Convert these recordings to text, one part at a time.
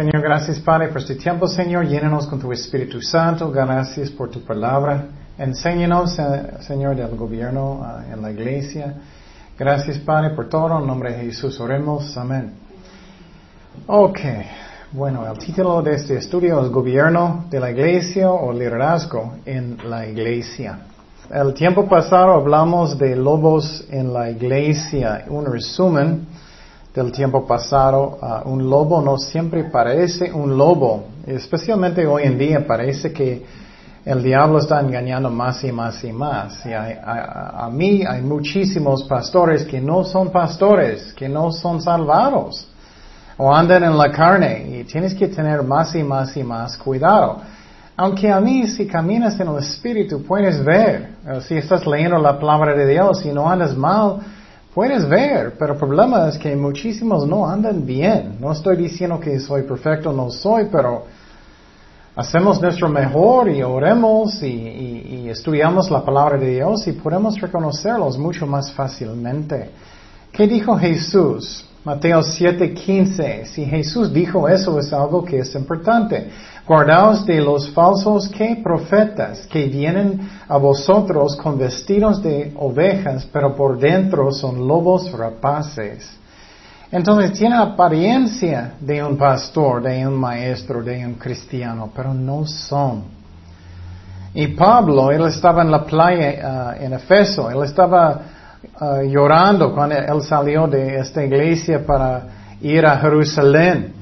Señor, gracias Padre por este tiempo, Señor. Llénanos con tu Espíritu Santo. Gracias por tu palabra. Enséñanos, eh, Señor, del gobierno uh, en la iglesia. Gracias Padre por todo. En nombre de Jesús oremos. Amén. Ok. Bueno, el título de este estudio es Gobierno de la Iglesia o Liderazgo en la Iglesia. El tiempo pasado hablamos de lobos en la iglesia. Un resumen del tiempo pasado, uh, un lobo no siempre parece un lobo. Especialmente hoy en día parece que el diablo está engañando más y más y más. Y a, a mí hay muchísimos pastores que no son pastores, que no son salvados o andan en la carne y tienes que tener más y más y más cuidado. Aunque a mí si caminas en el Espíritu puedes ver, si estás leyendo la palabra de Dios y no andas mal, puedes ver, pero el problema es que muchísimos no andan bien. No estoy diciendo que soy perfecto, no soy, pero hacemos nuestro mejor y oremos y, estudiamos la palabra de Dios y podemos reconocerlos mucho más fácilmente. ¿Qué dijo Jesús? Mateo 7:15. Si Jesús dijo eso es algo que es importante. Guardaos de los falsos que profetas que vienen a vosotros con vestidos de ovejas, pero por dentro son lobos rapaces. Entonces tiene apariencia de un pastor, de un maestro, de un cristiano, pero no son. Y Pablo, él estaba en la playa uh, en Efeso, él estaba uh, llorando cuando él salió de esta iglesia para ir a Jerusalén.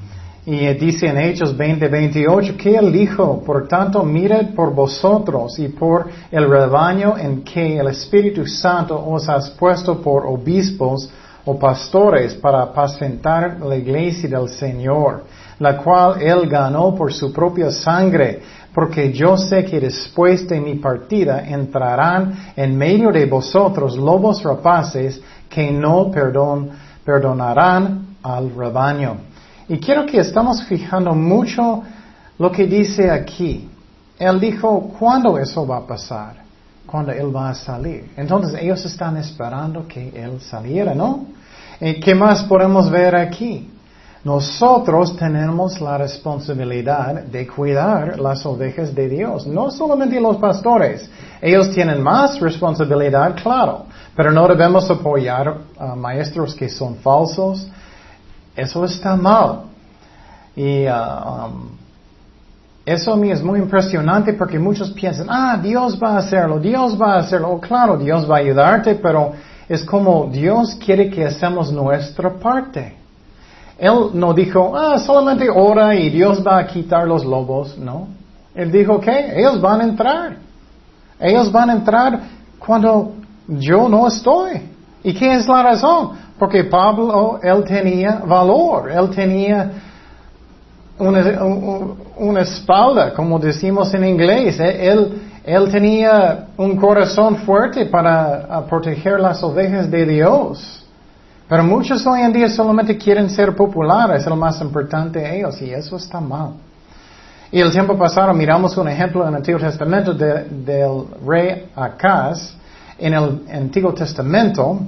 Y dice en Hechos 20, 28 que él dijo, por tanto, mirad por vosotros y por el rebaño en que el Espíritu Santo os ha puesto por obispos o pastores para apacentar la iglesia del Señor, la cual él ganó por su propia sangre, porque yo sé que después de mi partida entrarán en medio de vosotros lobos rapaces que no perdon, perdonarán al rebaño. Y quiero que estamos fijando mucho lo que dice aquí. Él dijo, ¿cuándo eso va a pasar? Cuando Él va a salir. Entonces ellos están esperando que Él saliera, ¿no? ¿Y qué más podemos ver aquí? Nosotros tenemos la responsabilidad de cuidar las ovejas de Dios, no solamente los pastores. Ellos tienen más responsabilidad, claro, pero no debemos apoyar a maestros que son falsos. Eso está mal. Y uh, eso a mí es muy impresionante porque muchos piensan, ah, Dios va a hacerlo, Dios va a hacerlo. Oh, claro, Dios va a ayudarte, pero es como Dios quiere que hacemos nuestra parte. Él no dijo, ah, solamente ora y Dios va a quitar los lobos, no. Él dijo que ellos van a entrar. Ellos van a entrar cuando yo no estoy. ¿Y qué es la razón? Porque Pablo, él tenía valor, él tenía una, una espalda, como decimos en inglés. Él, él tenía un corazón fuerte para proteger las ovejas de Dios. Pero muchos hoy en día solamente quieren ser populares, es lo más importante de ellos, y eso está mal. Y el tiempo pasado miramos un ejemplo en el Antiguo Testamento del rey Acaz, en el Antiguo Testamento,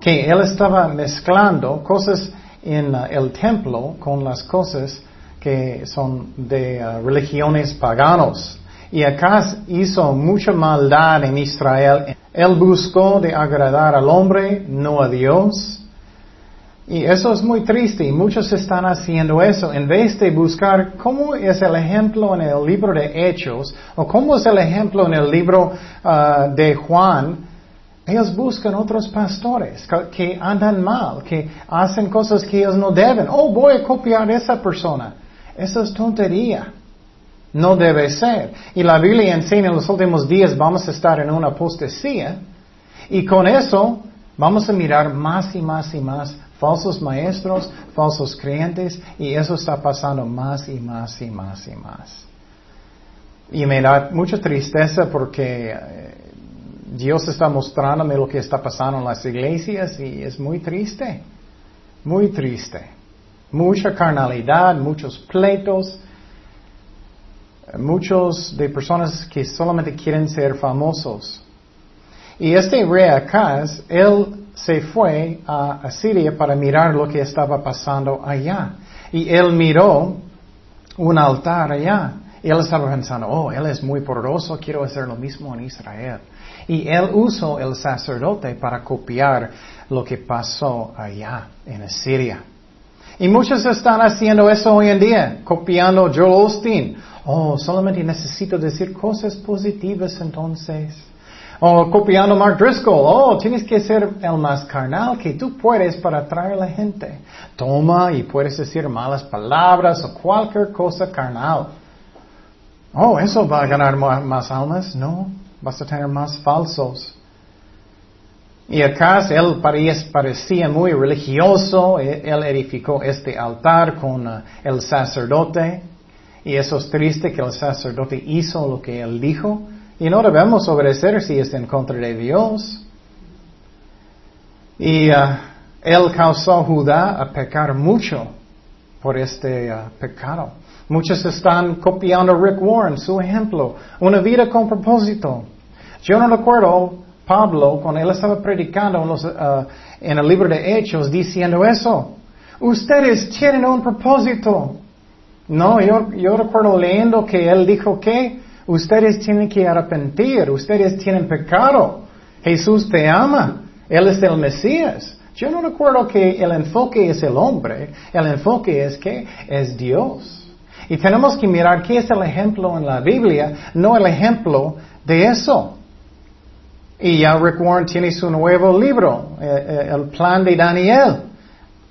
que él estaba mezclando cosas en uh, el templo con las cosas que son de uh, religiones paganos. Y Acaz hizo mucha maldad en Israel. Él buscó de agradar al hombre, no a Dios. Y eso es muy triste y muchos están haciendo eso en vez de buscar cómo es el ejemplo en el libro de Hechos o cómo es el ejemplo en el libro uh, de Juan. Ellos buscan otros pastores que andan mal, que hacen cosas que ellos no deben. Oh, voy a copiar esa persona. Eso es tontería. No debe ser. Y la Biblia enseña en los últimos días vamos a estar en una apostasía. Y con eso vamos a mirar más y más y más falsos maestros, falsos creyentes, y eso está pasando más y más y más y más. Y me da mucha tristeza porque eh, Dios está mostrándome lo que está pasando en las iglesias y es muy triste, muy triste. Mucha carnalidad, muchos pleitos, muchos de personas que solamente quieren ser famosos. Y este rey Acaz, él se fue a, Siria para mirar lo que estaba pasando allá. Y él miró un altar allá. Él estaba pensando, oh, él es muy poderoso, quiero hacer lo mismo en Israel. Y él usó el sacerdote para copiar lo que pasó allá en Siria. Y muchos están haciendo eso hoy en día, copiando Joel Osteen. Oh, solamente necesito decir cosas positivas entonces. O copiando Mark Driscoll. Oh, tienes que ser el más carnal que tú puedes para atraer a la gente. Toma y puedes decir malas palabras o cualquier cosa carnal. Oh, eso va a ganar más almas. No, vas a tener más falsos. Y acá él parecía muy religioso, e, él edificó este altar con uh, el sacerdote, y eso es triste que el sacerdote hizo lo que él dijo, y no debemos obedecer si es en contra de Dios. Y uh, él causó a Judá a pecar mucho por este uh, pecado. Muchos están copiando a Rick Warren, su ejemplo, una vida con propósito. Yo no recuerdo Pablo cuando él estaba predicando en, uh, en el libro de Hechos diciendo eso. Ustedes tienen un propósito. No, yo, yo recuerdo leyendo que él dijo que ustedes tienen que arrepentir, ustedes tienen pecado. Jesús te ama, Él es el Mesías. Yo no recuerdo que el enfoque es el hombre, el enfoque es que es Dios. Y tenemos que mirar qué es el ejemplo en la Biblia, no el ejemplo de eso. Y ya Rick Warren tiene su nuevo libro, eh, eh, El plan de Daniel.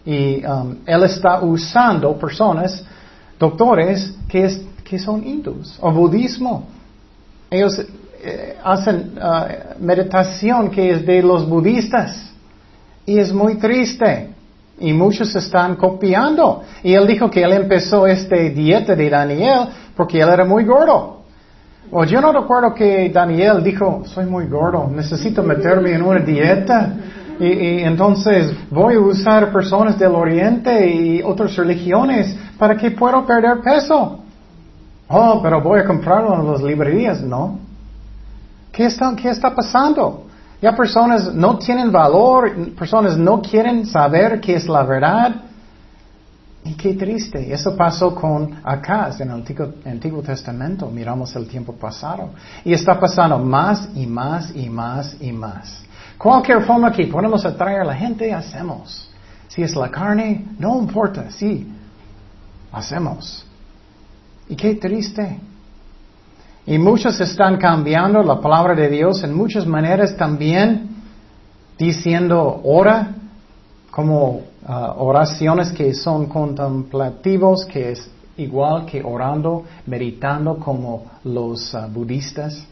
Y um, él está usando personas, doctores, que, son hindus o budismo. Ellos eh, hacen uh, meditación que es de los budistas. Y es muy triste. Y muchos están copiando. Y él dijo que él empezó esta dieta de Daniel porque él era muy gordo. O yo no recuerdo que Daniel dijo, soy muy gordo, necesito meterme en una dieta. Y, entonces voy a usar personas del Oriente y otras religiones para que pueda perder peso. Oh, pero voy a comprarlo en las librerías. No. ¿Qué está, qué está pasando? Ya personas no tienen valor, personas no quieren saber qué es la verdad. Y qué triste. Eso pasó con Acaz en el Antiguo, Testamento. Miramos el tiempo pasado. Y está pasando más y más y más y más. Cualquier forma que podemos atraer a la gente, hacemos. Si es la carne, no importa, sí, hacemos. Y qué triste. Y muchos están cambiando la palabra de Dios en muchas maneras también, diciendo ora como uh, oraciones que son contemplativos, que es igual que orando, meditando como los uh, budistas.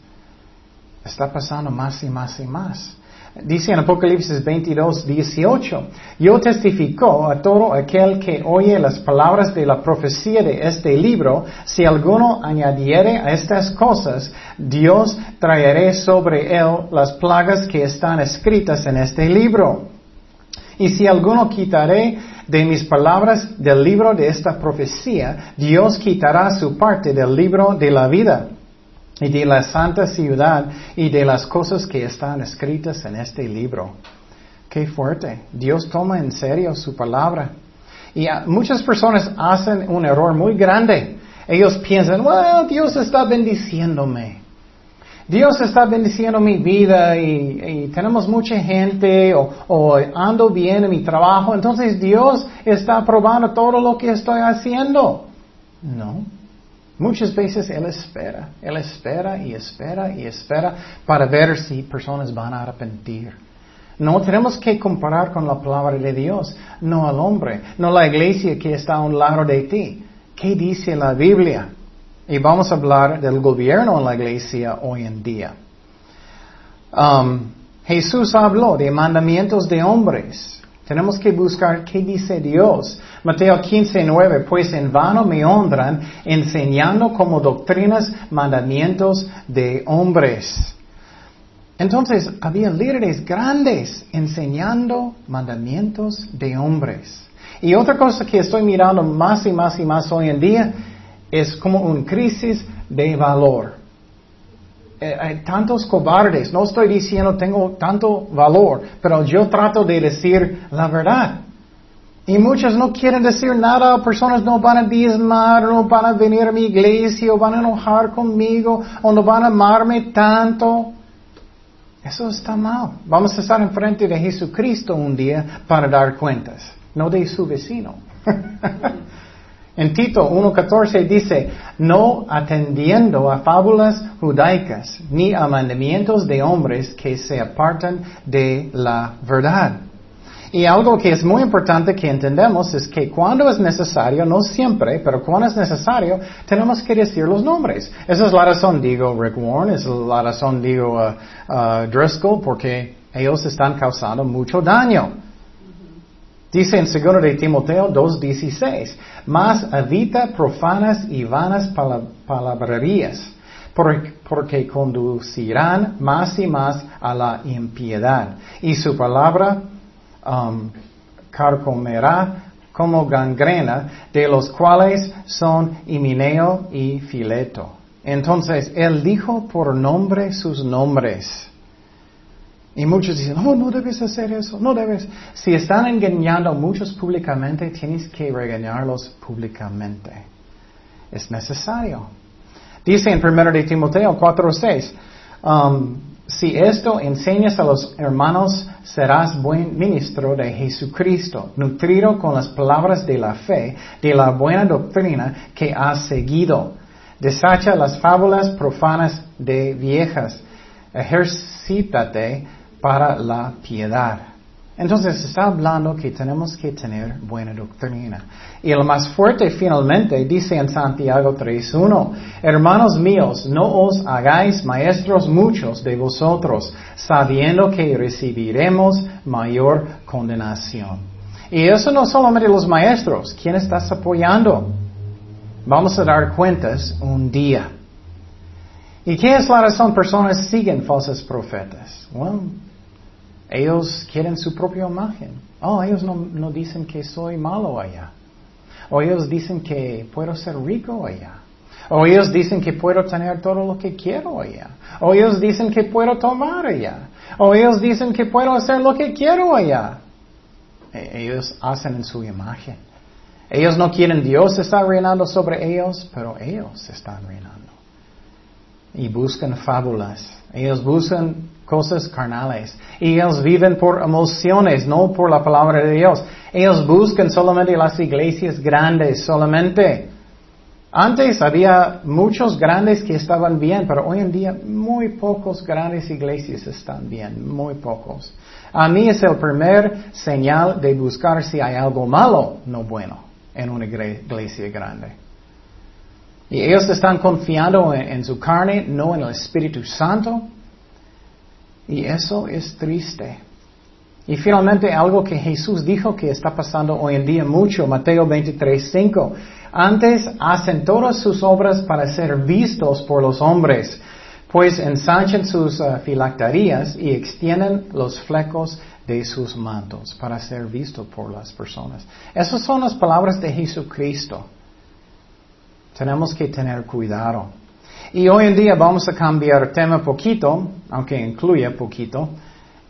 Está pasando más y más y más. Dice en Apocalipsis 22, 18, yo testifico a todo aquel que oye las palabras de la profecía de este libro, si alguno añadiere a estas cosas, Dios traerá sobre él las plagas que están escritas en este libro. Y si alguno quitaré de mis palabras del libro de esta profecía, Dios quitará su parte del libro de la vida y de la santa ciudad y de las cosas que están escritas en este libro. Qué fuerte. Dios toma en serio su palabra. Y muchas personas hacen un error muy grande. Ellos piensan, well, Dios está bendiciéndome. Dios está bendiciendo mi vida y, tenemos mucha gente o, o, ando bien en mi trabajo, entonces Dios está aprobando todo lo que estoy haciendo. No. Muchas veces Él espera, Él espera y espera y espera para ver si personas van a arrepentir. No tenemos que comparar con la palabra de Dios, no al hombre, no la iglesia que está a un lado de ti. ¿Qué dice la Biblia? Y vamos a hablar del gobierno en la iglesia hoy en día. Um, Jesús habló de mandamientos de hombres. Tenemos que buscar qué dice Dios. Mateo 15, 9, pues en vano me honran enseñando como doctrinas mandamientos de hombres. Entonces, había líderes grandes enseñando mandamientos de hombres. Y otra cosa que estoy mirando más y más y más hoy en día es como una crisis de valor. Eh, hay tantos cobardes. No estoy diciendo tengo tanto valor, pero yo trato de decir la verdad. Y muchos no quieren decir nada, personas no van a diezmar, no van a venir a mi iglesia, o van a enojar conmigo, o no van a amarme tanto. Eso está mal. Vamos a estar enfrente de Jesucristo un día para dar cuentas, no de su vecino. en Tito 1.14 dice, no atendiendo a fábulas judaicas, ni a mandamientos de hombres que se apartan de la verdad. Y algo que es muy importante que entendemos es que cuando es necesario, no siempre, pero cuando es necesario, tenemos que decir los nombres. Esa es la razón, digo Rick Warren, es la razón, digo uh, uh, Driscoll, porque ellos están causando mucho daño. Dice en 2 de Timoteo 2.16, más evita profanas y vanas palabrerías, porque conducirán más y más a la impiedad. Y su palabra um, carcomerá como gangrena, de los cuales son Himineo y Fileto. Entonces, él dijo por nombre sus nombres. Y muchos dicen, oh, no debes hacer eso, no debes. Si están engañando a muchos públicamente, tienes que regañarlos públicamente. Es necesario. Dice en 1 de Timoteo 4.6, um, si esto enseñas a los hermanos, serás buen ministro de Jesucristo, nutrido con las palabras de la fe, de la buena doctrina que has seguido. Desacha las fábulas profanas de viejas. Ejercítate para la piedad. Entonces está hablando que tenemos que tener buena doctrina. Y el más fuerte finalmente dice en Santiago 3.1, hermanos míos, no os hagáis maestros muchos de vosotros, sabiendo que recibiremos mayor condenación. Y eso no solamente los maestros, ¿quién estás apoyando? Vamos a dar cuentas un día. ¿Y qué es la razón? Personas siguen falsos profetas. Bueno, ellos quieren su propia imagen. Oh, ellos no, dicen que soy malo allá. O ellos dicen que puedo ser rico allá. O ellos dicen que puedo tener todo lo que quiero allá. O ellos dicen que puedo tomar allá. O ellos dicen que puedo hacer lo que quiero allá. E, ellos hacen en su imagen. Ellos no quieren Dios estar reinando sobre ellos, pero ellos están reinando. Y buscan fábulas. Ellos buscan cosas carnales. Y ellos viven por emociones, no por la palabra de Dios. Ellos buscan solamente las iglesias grandes, solamente. Antes había muchos grandes que estaban bien, pero hoy en día muy pocos grandes iglesias están bien, muy pocos. A mí es el primer señal de buscar si hay algo malo, no bueno, en una iglesia grande. Y ellos están confiando en su carne, no en el Espíritu Santo. Y eso es triste. Y finalmente algo que Jesús dijo que está pasando hoy en día mucho, Mateo 23, 5. Antes hacen todas sus obras para ser vistos por los hombres, pues ensanchan sus uh, filacterías y extienden los flecos de sus mantos para ser vistos por las personas. Esas son las palabras de Jesucristo. Tenemos que tener cuidado. Y hoy en día vamos a cambiar tema poquito, aunque incluye poquito.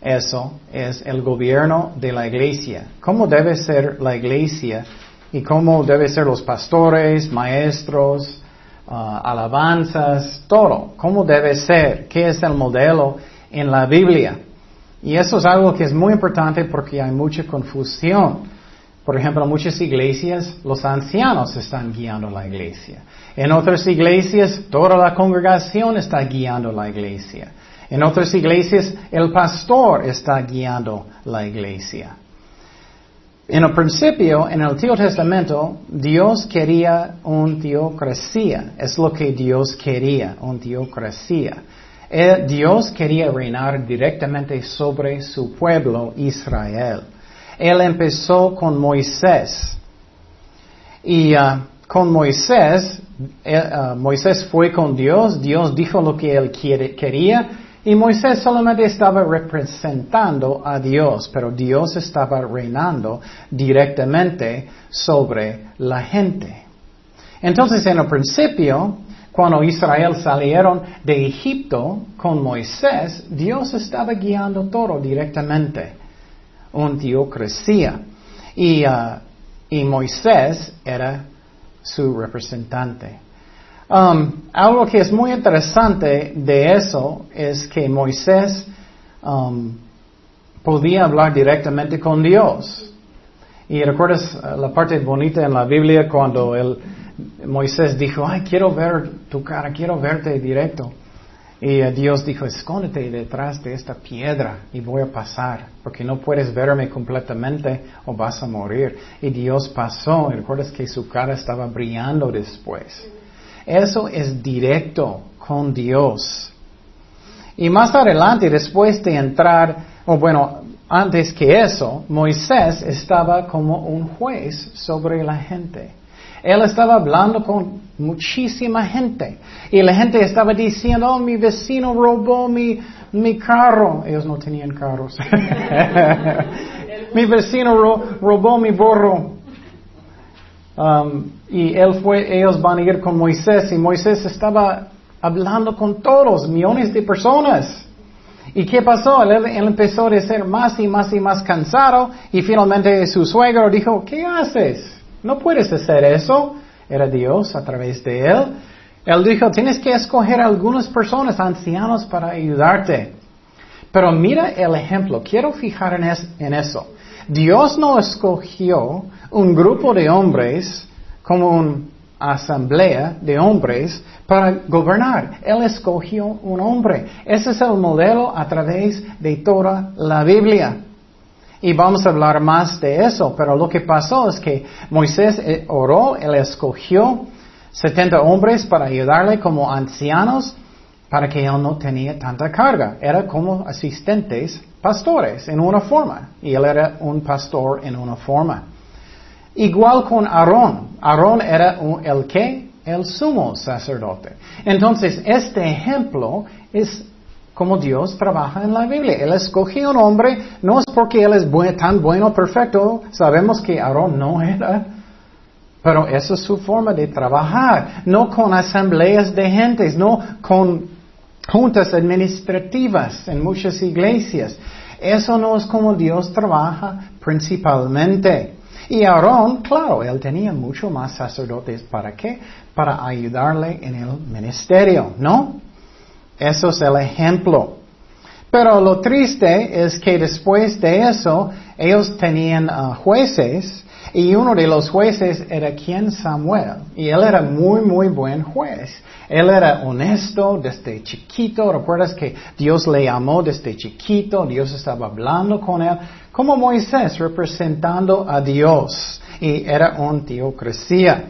Eso es el gobierno de la iglesia. ¿Cómo debe ser la iglesia y cómo deben ser los pastores, maestros, uh, alabanzas, todo? ¿Cómo debe ser? ¿Qué es el modelo en la Biblia? Y eso es algo que es muy importante porque hay mucha confusión. Por ejemplo, en muchas iglesias los ancianos están guiando la iglesia. En otras iglesias toda la congregación está guiando la iglesia. En otras iglesias el pastor está guiando la iglesia. En el principio, en el Antiguo Testamento, Dios quería un teocracia. Es lo que Dios quería, un teocracia. Eh, Dios quería reinar directamente sobre su pueblo Israel. Él empezó con Moisés. Y uh, con Moisés, uh, Moisés fue con Dios, Dios dijo lo que él quería y Moisés solamente estaba representando a Dios, pero Dios estaba reinando directamente sobre la gente. Entonces, en el principio, cuando Israel salieron de Egipto con Moisés, Dios estaba guiando todo directamente un teocracia. Y uh, y Moisés era su representante. Um, algo que es muy interesante de eso es que Moisés um, podía hablar directamente con Dios. Y recuerdas uh, la parte bonita en la Biblia cuando el, Moisés dijo, ay, quiero ver tu cara, quiero verte directo. Y Dios dijo, escóndete detrás de esta piedra y voy a pasar, porque no puedes verme completamente o vas a morir. Y Dios pasó, y recuerdas que su cara estaba brillando después. Eso es directo con Dios. Y más adelante, después de entrar, o bueno, antes que eso, Moisés estaba como un juez sobre la gente. Él estaba hablando con muchísima gente. Y la gente estaba diciendo, oh, mi vecino robó mi, mi carro. Ellos no tenían carros. mi vecino robó mi borro. Um, y él fue, ellos van a ir con Moisés y Moisés estaba hablando con todos, millones de personas. ¿Y qué pasó? Él, empezó a ser más y más y más cansado y finalmente su suegro dijo, ¿qué haces? No puedes hacer eso. Era Dios a través de él. Él dijo, tienes que escoger algunas personas, ancianos, para ayudarte. Pero mira el ejemplo, quiero fijar en, en eso. Dios no escogió un grupo de hombres como una asamblea de hombres para gobernar. Él escogió un hombre. Ese es el modelo a través de toda la Biblia. Y vamos a hablar más de eso, pero lo que pasó es que Moisés eh, oró, él escogió 70 hombres para ayudarle como ancianos para que él no tenía tanta carga. Era como asistentes pastores en una forma. Y él era un pastor en una forma. Igual con Aarón. Aarón era el que? El sumo sacerdote. Entonces, este ejemplo es como Dios trabaja en la Biblia. Él escogió un hombre, no es porque él es tan bueno, perfecto. Sabemos que Aarón no era. Pero esa es su forma de trabajar. No con asambleas de gentes, no con juntas administrativas en muchas iglesias. Eso no es como Dios trabaja principalmente. Y Aarón, claro, él tenía mucho más sacerdotes. ¿Para qué? Para ayudarle en el ministerio, ¿no? Eso es el ejemplo. Pero lo triste es que después de eso, ellos tenían uh, jueces y uno de los jueces era quien Samuel. Y él era muy, muy buen juez. Él era honesto desde chiquito. Recuerdas que Dios le amó desde chiquito. Dios estaba hablando con él. Como Moisés representando a Dios. Y era un teocracia.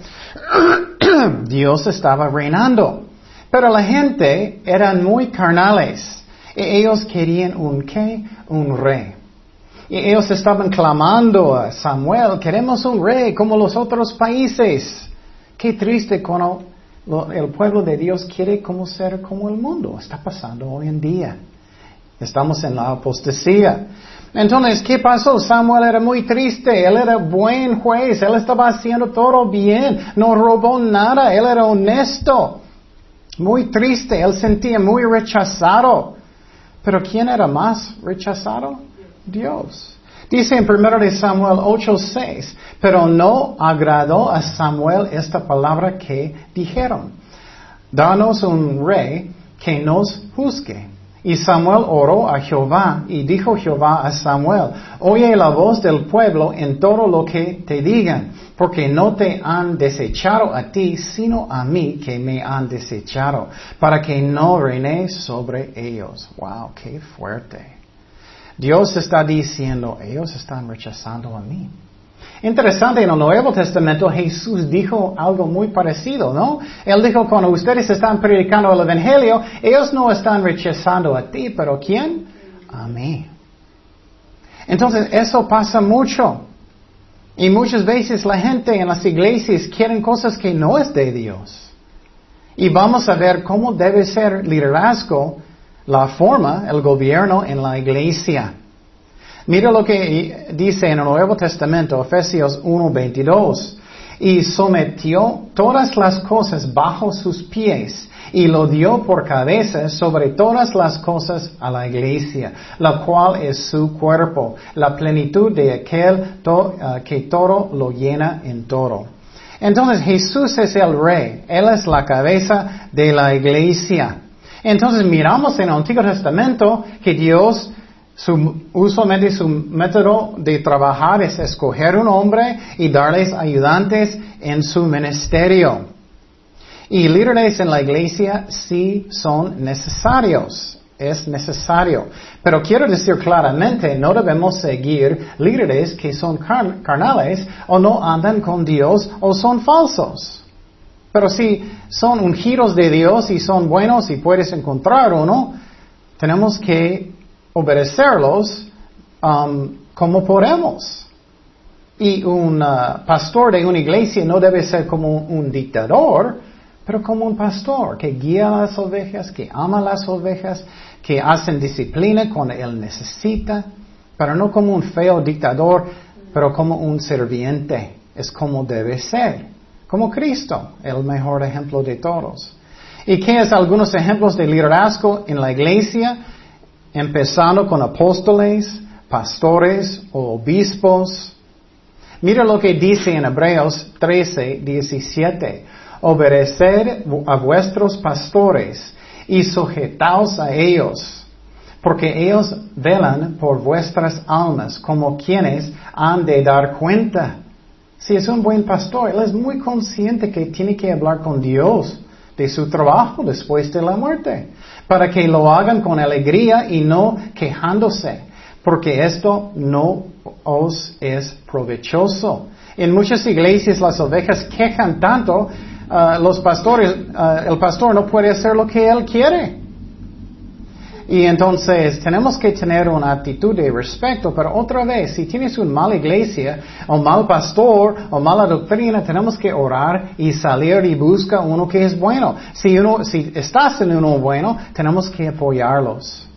Dios estaba reinando. Pero la gente eran muy carnales. Y ellos querían un qué? Un rey. Y ellos estaban clamando a Samuel, queremos un rey como los otros países. Qué triste cuando el pueblo de Dios quiere como ser como el mundo. Está pasando hoy en día. Estamos en la apostasía. Entonces, ¿qué pasó? Samuel era muy triste, él era buen juez, él estaba haciendo todo bien, no robó nada, él era honesto. Muy triste, él sentía muy rechazado. Pero ¿quién era más rechazado? Dios. Dice en 1 de Samuel 8:6, pero no agradó a Samuel esta palabra que dijeron. Danos un rey que nos juzgue. Y Samuel oró a Jehová y dijo Jehová a Samuel, oye la voz del pueblo en todo lo que te digan, porque no te han desechado a ti, sino a mí que me han desechado, para que no reine sobre ellos. Wow, qué fuerte. Dios está diciendo, ellos están rechazando a mí. Interesante, en el Nuevo Testamento Jesús dijo algo muy parecido, ¿no? Él dijo, cuando ustedes están predicando el Evangelio, ellos no están rechazando a ti, pero ¿quién? A mí. Entonces, eso pasa mucho. Y muchas veces la gente en las iglesias quieren cosas que no es de Dios. Y vamos a ver cómo debe ser liderazgo la forma, el gobierno en la iglesia. Mira lo que dice en el Nuevo Testamento, Efesios 1:22. y sometió todas las cosas bajo sus pies y lo dio por cabeza sobre todas las cosas a la iglesia, la cual es su cuerpo, la plenitud de aquel uh, que todo lo llena en todo. Entonces Jesús es el rey, Él es la cabeza de la iglesia. Entonces miramos en el Antiguo Testamento que Dios usualmente su método de trabajar es escoger un hombre y darles ayudantes en su ministerio. Y líderes en la iglesia sí son necesarios. Es necesario. Pero quiero decir claramente, no debemos seguir líderes que son carnales o no andan con Dios o son falsos. Pero si son ungidos de Dios y son buenos y puedes encontrar uno, tenemos que obedecerlos um, como podemos. Y un uh, pastor de una iglesia no debe ser como un, dictador, pero como un pastor que guía a las ovejas, que ama a las ovejas, que hacen disciplina cuando él necesita, pero no como un feo dictador, pero como un serviente. Es como debe ser, como Cristo, el mejor ejemplo de todos. ¿Y qué es algunos ejemplos de liderazgo en la iglesia? Empezando con apóstoles, pastores o obispos. Mira lo que dice en Hebreos 13, 17. Obedecer a vuestros pastores y sujetaos a ellos, porque ellos velan por vuestras almas como quienes han de dar cuenta. Si es un buen pastor, él es muy consciente que tiene que hablar con Dios de su trabajo después de la muerte para que lo hagan con alegría y no quejándose, porque esto no os es provechoso. En muchas iglesias las ovejas quejan tanto, uh, los pastores, uh, el pastor no puede hacer lo que él quiere. Y entonces tenemos que tener una actitud de respeto, pero otra vez, si tienes una mala iglesia, o mal pastor, o mala doctrina, tenemos que orar y salir y buscar uno que es bueno. Si, uno, si estás en uno bueno, tenemos que apoyarlos.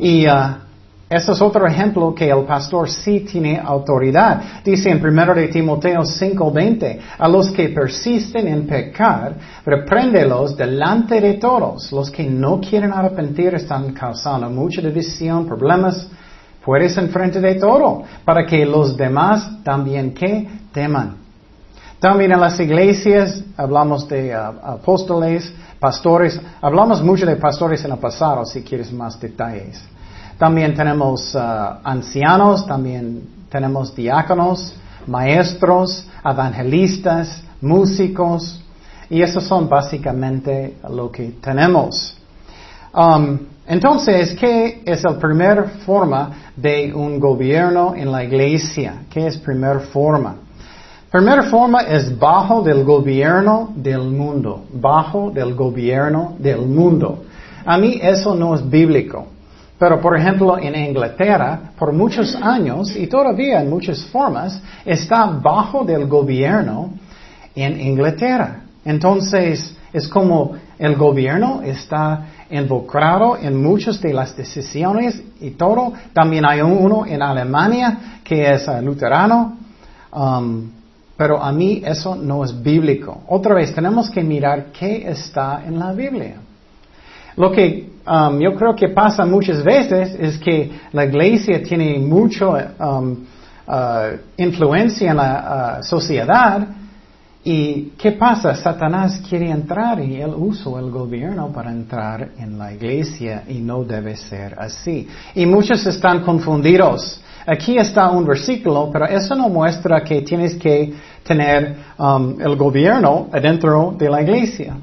Y uh, ese es otro ejemplo que el pastor sí tiene autoridad. Dice en 1 de Timoteo 5:20, a los que persisten en pecar, repréndelos delante de todos. Los que no quieren arrepentir están causando mucha división, problemas. Puedes enfrente de todo, para que los demás también que teman. También en las iglesias hablamos de uh, apóstoles, pastores, hablamos mucho de pastores en el pasado, si quieres más detalles. También tenemos uh, ancianos, también tenemos diáconos, maestros, evangelistas, músicos, y esos son básicamente lo que tenemos. Um, entonces, ¿qué es la primera forma de un gobierno en la iglesia? ¿Qué es primera forma? Primera forma es bajo del gobierno del mundo, bajo del gobierno del mundo. A mí eso no es bíblico. Pero, por ejemplo, en Inglaterra, por muchos años y todavía en muchas formas, está bajo del gobierno en Inglaterra. Entonces, es como el gobierno está involucrado en muchas de las decisiones y todo. También hay uno en Alemania que es uh, luterano. Um, pero a mí eso no es bíblico. Otra vez, tenemos que mirar qué está en la Biblia. Lo que um, yo creo que pasa muchas veces es que la iglesia tiene mucha um, uh, influencia en la uh, sociedad y ¿qué pasa? Satanás quiere entrar y él usa el gobierno para entrar en la iglesia y no debe ser así. Y muchos están confundidos. Aquí está un versículo, pero eso no muestra que tienes que tener um, el gobierno adentro de la iglesia.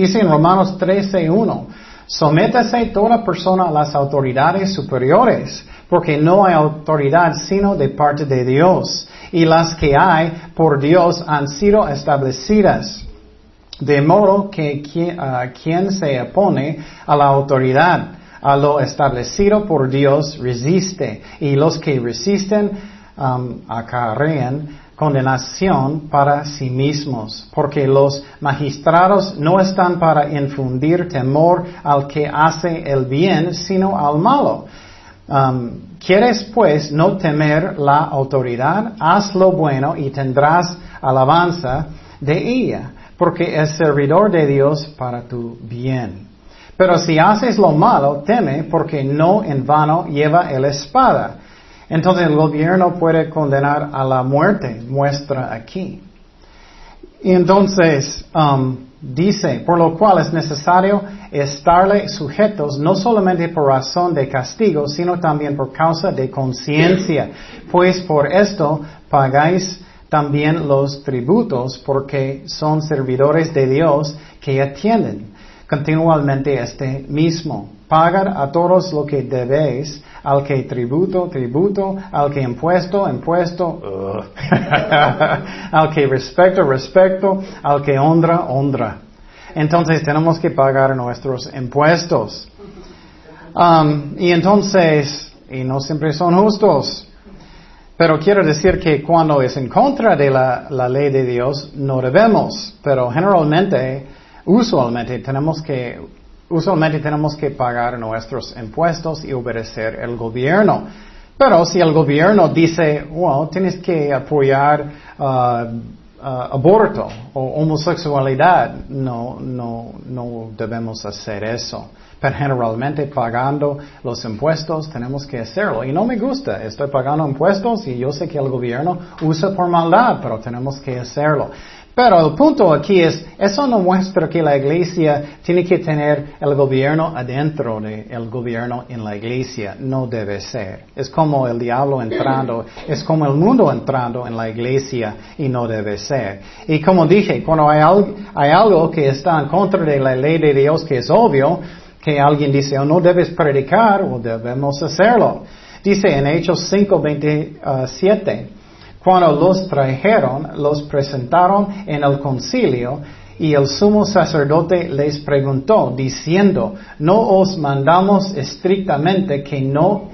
Dice en Romanos 13.1, sométase toda persona a las autoridades superiores, porque no hay autoridad sino de parte de Dios, y las que hay por Dios han sido establecidas. De modo que quien, se opone a la autoridad, a lo establecido por Dios, resiste, y los que resisten um, acarrean condenación para sí mismos, porque los magistrados no están para infundir temor al que hace el bien, sino al malo. Um, ¿Quieres pues no temer la autoridad? Haz lo bueno y tendrás alabanza de ella, porque es servidor de Dios para tu bien. Pero si haces lo malo, teme, porque no en vano lleva el espada. Entonces el gobierno puede condenar a la muerte, muestra aquí. Y entonces um, dice, por lo cual es necesario estarle sujetos no solamente por razón de castigo, sino también por causa de conciencia, pues por esto pagáis también los tributos, porque son servidores de Dios que atienden continuamente este mismo. Pagar a todos lo que debéis, al que tributo, tributo, al que impuesto, impuesto, al que respeto, respeto, al que honra, honra. Entonces tenemos que pagar nuestros impuestos. Um, y entonces, y no siempre son justos. Pero quiero decir que cuando es en contra de la, la ley de Dios, no debemos. Pero generalmente, usualmente tenemos que, usualmente tenemos que pagar nuestros impuestos y obedecer el gobierno. Pero si el gobierno dice, well, tienes que apoyar uh, Uh, aborto o homosexualidad, no, no, no debemos hacer eso. Pero generalmente pagando los impuestos tenemos que hacerlo. Y no me gusta, estoy pagando impuestos y yo sé que el gobierno usa por maldad, pero tenemos que hacerlo. Pero el punto aquí es, eso no muestra que la iglesia tiene que tener el gobierno adentro del gobierno en la iglesia. No debe ser. Es como el diablo entrando, es como el mundo entrando en la iglesia y no debe ser. Y como dije, cuando hay algo, que está en contra de la ley de Dios que es obvio, que alguien dice, oh, no debes predicar o debemos hacerlo. Dice en Hechos 5.27, cuando los trajeron, los presentaron en el concilio y el sumo sacerdote les preguntó, diciendo, ¿no os mandamos estrictamente que no uh,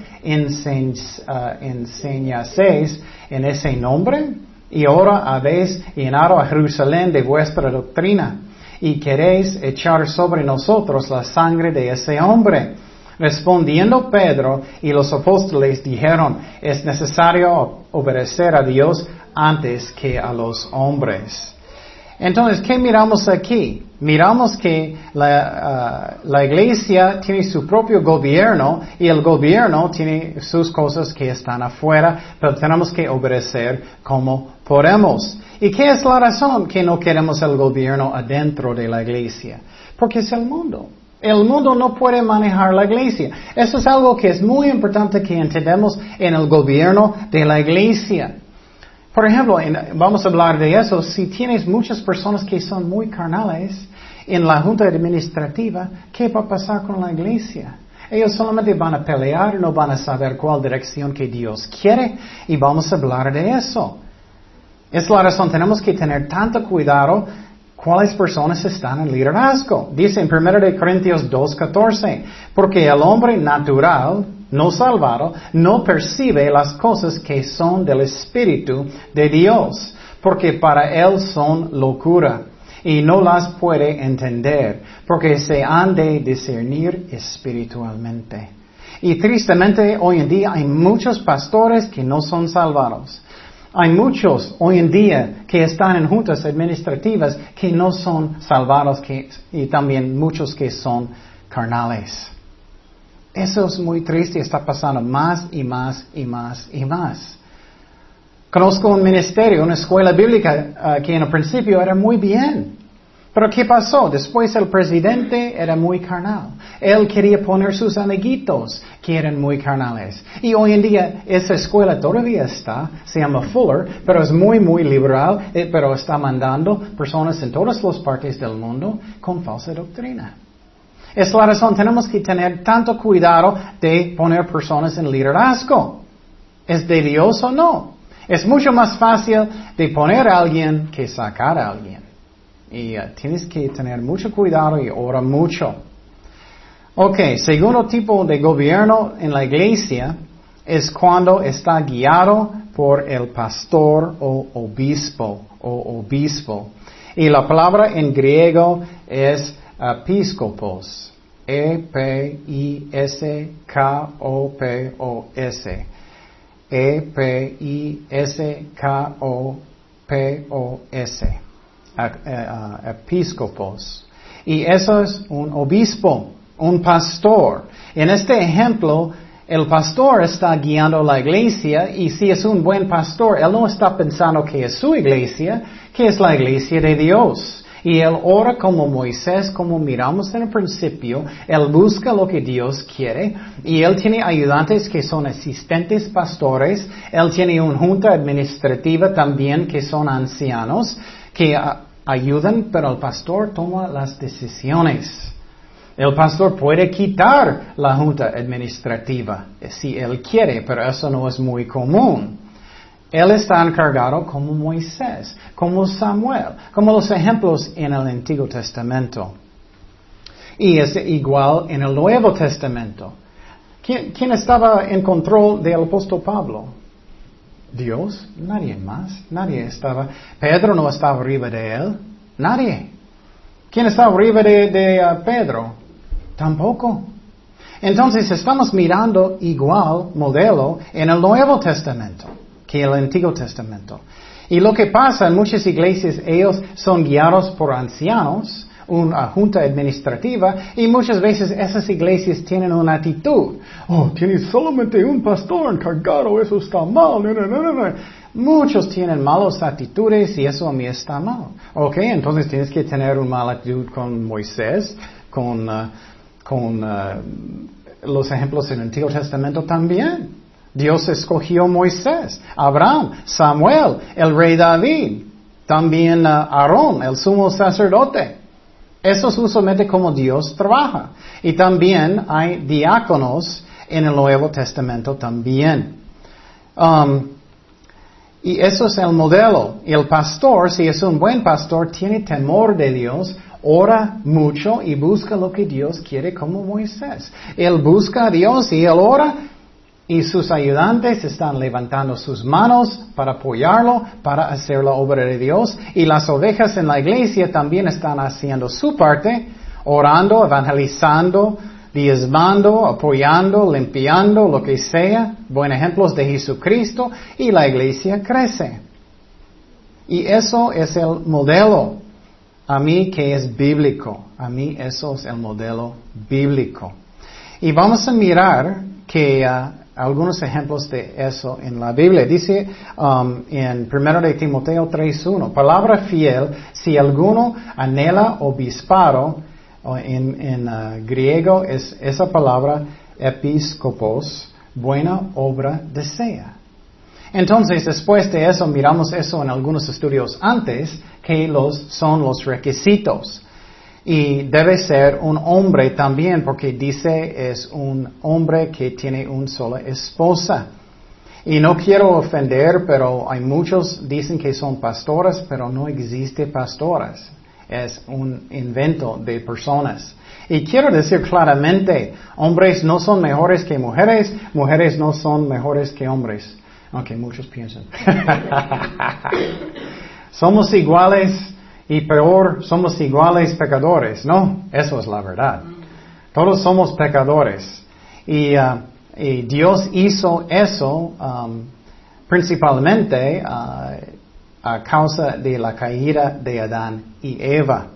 enseñaseis en ese nombre? Y ahora habéis llenado a Jerusalén de vuestra doctrina y queréis echar sobre nosotros la sangre de ese hombre. Respondiendo Pedro y los apóstoles dijeron, es necesario obedecer a Dios antes que a los hombres. Entonces, ¿qué miramos aquí? Miramos que la, uh, la, iglesia tiene su propio gobierno y el gobierno tiene sus cosas que están afuera, pero tenemos que obedecer como podemos. ¿Y qué es la razón que no queremos el gobierno adentro de la iglesia? Porque es el mundo. El mundo no puede manejar la iglesia. Eso es algo que es muy importante que entendamos en el gobierno de la iglesia. Por ejemplo, vamos a hablar de eso. Si tienes muchas personas que son muy carnales en la junta administrativa, ¿qué va a pasar con la iglesia? Ellos solamente van a pelear, no van a saber cuál dirección que Dios quiere y vamos a hablar de eso. Es la razón, tenemos que tener tanto cuidado cuáles personas están en liderazgo. Dice en 1 Corintios 2.14, porque el hombre natural, no salvado, no percibe las cosas que son del Espíritu de Dios, porque para él son locura y no las puede entender, porque se han de discernir espiritualmente. Y tristemente hoy en día hay muchos pastores que no son salvados. Hay muchos hoy en día que están en juntas administrativas que no son salvados y también muchos que son carnales. Eso es muy triste, está pasando más y más y más y más. Conozco un ministerio, una escuela bíblica ah, que en el principio era muy bien. Pero ¿qué pasó? Después el presidente era muy carnal. Él quería poner sus amiguitos que eran muy carnales. Y hoy en día esa escuela todavía está, se llama Fuller, pero es muy, muy liberal, eh, pero está mandando personas en todas las partes del mundo con falsa doctrina. Es la razón, tenemos que tener tanto cuidado de poner personas en liderazgo. ¿Es de Dios o no? Es mucho más fácil de poner a alguien que sacar a alguien. Y uh, tienes que tener mucho cuidado y ora mucho. Ok, segundo tipo de gobierno en la iglesia es cuando está guiado por el pastor o obispo o obispo. Y la palabra en griego es episcopos. E-P-I-S-K-O-P-O-S. E-P-I-S-K-O-P-O-S. Episcopos. Y eso es un obispo, un pastor. En este ejemplo, el pastor está guiando la iglesia y si es un buen pastor, él no está pensando que es su iglesia, que es la iglesia de Dios. Y él ora como Moisés, como miramos en el principio, él busca lo que Dios quiere y él tiene ayudantes que son asistentes pastores, él tiene una junta administrativa también que son ancianos que ayudan, pero el pastor toma las decisiones. El pastor puede quitar la junta administrativa si él quiere, pero eso no es muy común. Él está encargado como Moisés, como Samuel, como los ejemplos en el Antiguo Testamento. Y es igual en el Nuevo Testamento. ¿Quién, estaba en control del apóstol Pablo? Dios, nadie más, nadie estaba. Pedro no estaba arriba de él, nadie. ¿Quién estaba arriba de, uh, Pedro? Tampoco. Entonces estamos mirando igual modelo en el Nuevo Testamento que el Antiguo Testamento. Y lo que pasa en muchas iglesias, ellos son guiados por ancianos, una junta administrativa, y muchas veces esas iglesias tienen una actitud, oh, tienes solamente un pastor encargado, eso está mal. Muchos tienen malas actitudes y eso a mí está mal. Ok, entonces tienes que tener una mala actitud con Moisés, con, uh, con uh, los ejemplos en el Antiguo Testamento también. Dios escogió Moisés, Abraham, Samuel, el rey David, también uh, Aarón, el sumo sacerdote. Eso es usualmente como Dios trabaja. Y también hay diáconos en el Nuevo Testamento también. Um, y eso es el modelo. El pastor, si es un buen pastor, tiene temor de Dios, ora mucho y busca lo que Dios quiere como Moisés. Él busca a Dios y él ora y sus ayudantes están levantando sus manos para apoyarlo, para hacer la obra de Dios. Y las ovejas en la iglesia también están haciendo su parte, orando, evangelizando, diezmando, apoyando, limpiando, lo que sea. Buen ejemplos de Jesucristo y la iglesia crece. Y eso es el modelo. A mí que es bíblico. A mí eso es el modelo bíblico. Y vamos a mirar que uh, algunos ejemplos de eso en la Biblia. Dice um, en 1 de Timoteo 3.1, palabra fiel, si alguno anhela obispado, en, en uh, griego es esa palabra episcopos, buena obra desea. Entonces, después de eso, miramos eso en algunos estudios antes, que los, son los requisitos. Y debe ser un hombre también, porque dice es un hombre que tiene una sola esposa. Y no quiero ofender, pero hay muchos dicen que son pastoras, pero no existe pastoras. Es un invento de personas. Y quiero decir claramente, hombres no son mejores que mujeres, mujeres no son mejores que hombres. Aunque muchos piensan. Somos iguales y peor, somos iguales pecadores. No, eso es la verdad. Todos somos pecadores. Y, uh, Dios hizo eso um, principalmente uh, a causa de la caída de Adán y Eva.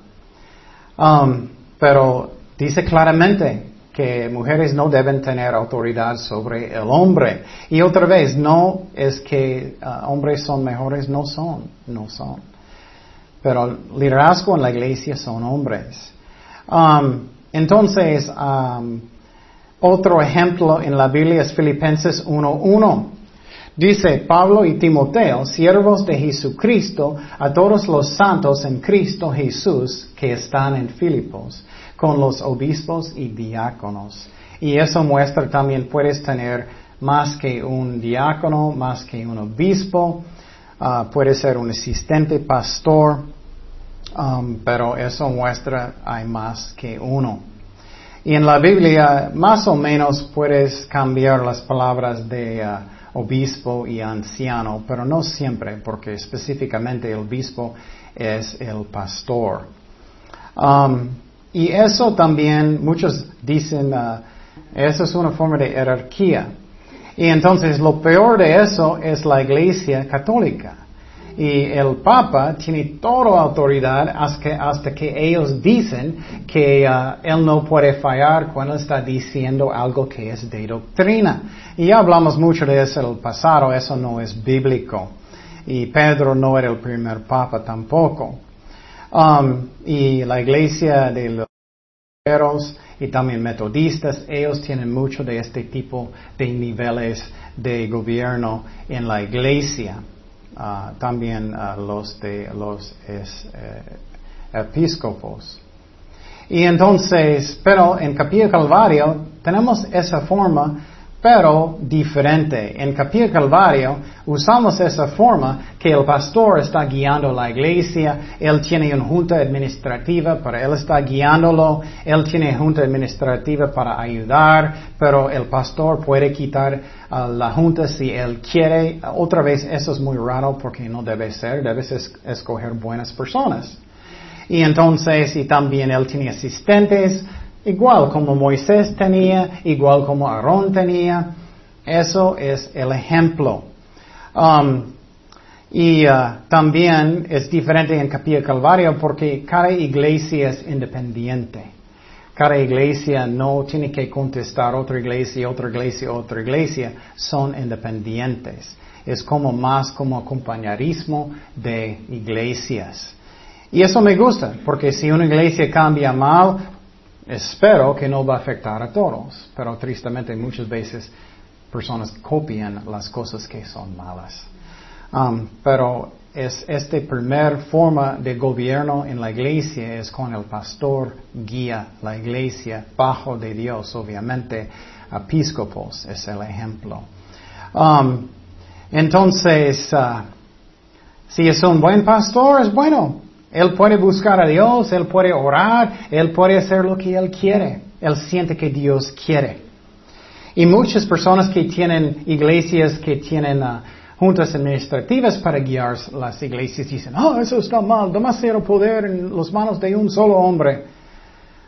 Um, pero dice claramente que mujeres no deben tener autoridad sobre el hombre. Y otra vez, no es que uh, hombres son mejores, no son, no son. Pero liderazgo en la iglesia son hombres. Um, entonces, um, otro ejemplo en la Biblia es Filipenses 1.1. Dice Pablo y Timoteo, siervos de Jesucristo, a todos los santos en Cristo Jesús que están en Filipos, con los obispos y diáconos. Y eso muestra también puedes tener más que un diácono, más que un obispo, Ah, puede ser un asistente pastor, um, pero eso muestra hay más que uno. Y en la Biblia más o menos puedes cambiar las palabras de ah, obispo y anciano, pero no siempre, porque específicamente el obispo es el pastor. Um, y eso también, muchos dicen, uh, eso es una forma de jerarquía. Y entonces lo peor de eso es la iglesia católica. Y el Papa tiene toda autoridad hasta que, hasta que ellos dicen que uh, él no puede fallar cuando está diciendo algo que es de doctrina. Y ya hablamos mucho de eso en el pasado, eso no es bíblico. Y Pedro no era el primer Papa tampoco. Um, y la iglesia de y también metodistas, ellos tienen mucho de este tipo de niveles de gobierno en la iglesia. Ah, también ah, los de los es, eh, episcopos. Y entonces, pero en Capilla Calvario tenemos esa forma pero diferente. En Capilla Calvario usamos esa forma que el pastor está guiando la iglesia, él tiene una junta administrativa para él está guiándolo, él tiene junta administrativa para ayudar, pero el pastor puede quitar la junta si él quiere. Otra vez, eso es muy raro porque no debe ser, debes escoger buenas personas. Y entonces, y también él tiene asistentes, Igual como Moisés tenía, igual como Aarón tenía. Eso es el ejemplo. Um, y uh, también es diferente en Capilla Calvario porque cada iglesia es independiente. Cada iglesia no tiene que contestar otra iglesia, otra iglesia, otra iglesia. Son independientes. Es como más como acompañarismo de iglesias. Y eso me gusta, porque si una iglesia cambia mal, Espero que no va a afectar a todos, pero tristemente muchas veces personas copian las cosas que son malas. Um, pero es esta primera forma de gobierno en la iglesia es con el pastor guía la iglesia bajo de Dios, obviamente episcopos es el ejemplo. Um, entonces, uh, si es un buen pastor, es bueno. Él puede buscar a Dios, él puede orar, él puede hacer lo que él quiere. Él siente que Dios quiere. Y muchas personas que tienen iglesias, que tienen uh, juntas administrativas para guiar las iglesias, dicen, oh, eso está mal, demasiado poder en las manos de un solo hombre.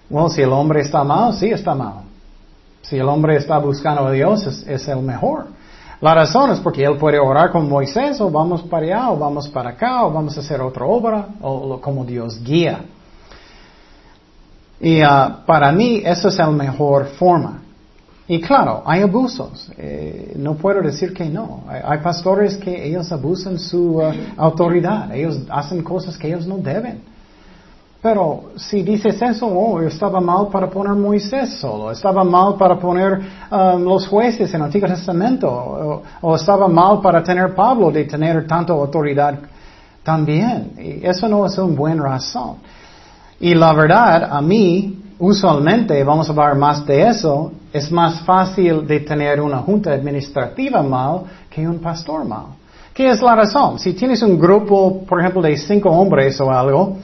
Bueno, si el hombre está mal, sí está mal. Si el hombre está buscando a Dios, es el mejor. La razón es porque él puede orar con Moisés o vamos para allá o vamos para acá o vamos a hacer otra obra o como Dios guía. Y uh, para mí eso es la mejor forma. Y claro, hay abusos. Eh, no puedo decir que no. Hay, pastores que ellos abusan su uh, autoridad. Ellos hacen cosas que ellos no deben. Pero si dices eso, oh, estaba mal para poner Moisés solo, estaba mal para poner um, los jueces en el Antiguo Testamento, o, estaba mal para tener Pablo de tener tanta autoridad también. Y eso no es una buena razón. Y la verdad, a mí, usualmente, vamos a hablar más de eso, es más fácil de tener una junta administrativa mal que un pastor mal. ¿Qué es la razón? Si tienes un grupo, por ejemplo, de cinco hombres o algo,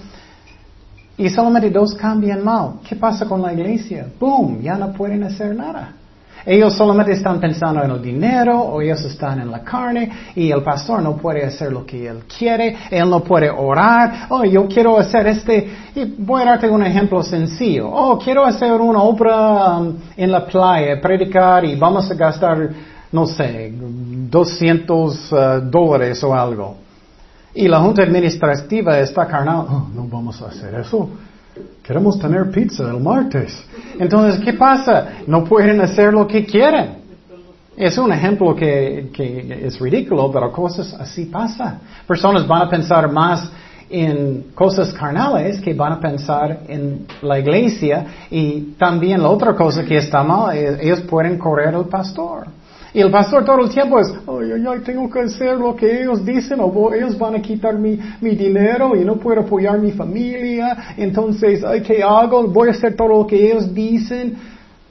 y solamente dos cambian mal. ¿Qué pasa con la iglesia? ¡Boom! Ya no pueden hacer nada. Ellos solamente están pensando en el dinero o ellos están en la carne y el pastor no puede hacer lo que él quiere, él no puede orar. Oh, yo quiero hacer este, y voy a darte un ejemplo sencillo. Oh, quiero hacer una obra um, en la playa, predicar y vamos a gastar, no sé, 200 uh, dólares o algo. Y la junta administrativa está carnal, oh, no vamos a hacer eso. Queremos tener pizza el martes. Entonces, ¿qué pasa? No pueden hacer lo que quieren. Es un ejemplo que, que es ridículo, pero cosas así pasan. Personas van a pensar más en cosas carnales que van a pensar en la iglesia y también la otra cosa que está mal, eh, ellos pueden correr al pastor. Y el pastor todo el tiempo es, ay, ay, ay, tengo que hacer lo que ellos dicen o ellos van a quitar mi, mi dinero y no puedo apoyar mi familia. Entonces, ay, ¿qué hago? Voy a hacer todo lo que ellos dicen.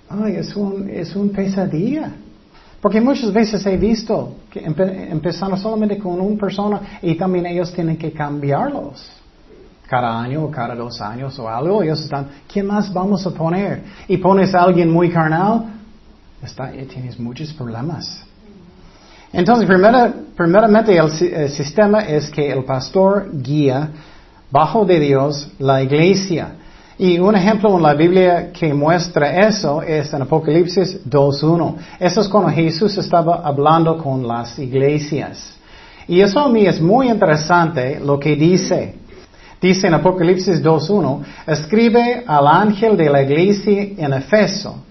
Ay, es un, es un pesadilla. Porque muchas veces he visto que empezando solamente con una persona y también ellos tienen que cambiarlos. Cada año o cada dos años o algo, ellos están, ¿quién más vamos a poner? Y pones a alguien muy carnal, está, eh, tienes muchos problemas. Entonces, primeramente el, sistema es que el pastor guía bajo de Dios la iglesia. Y un ejemplo en la Biblia que muestra eso es en Apocalipsis 2.1. Eso es cuando Jesús estaba hablando con las iglesias. Y eso a mí es muy interesante lo que dice. Dice en Apocalipsis 2.1, escribe al ángel de la iglesia en Efeso,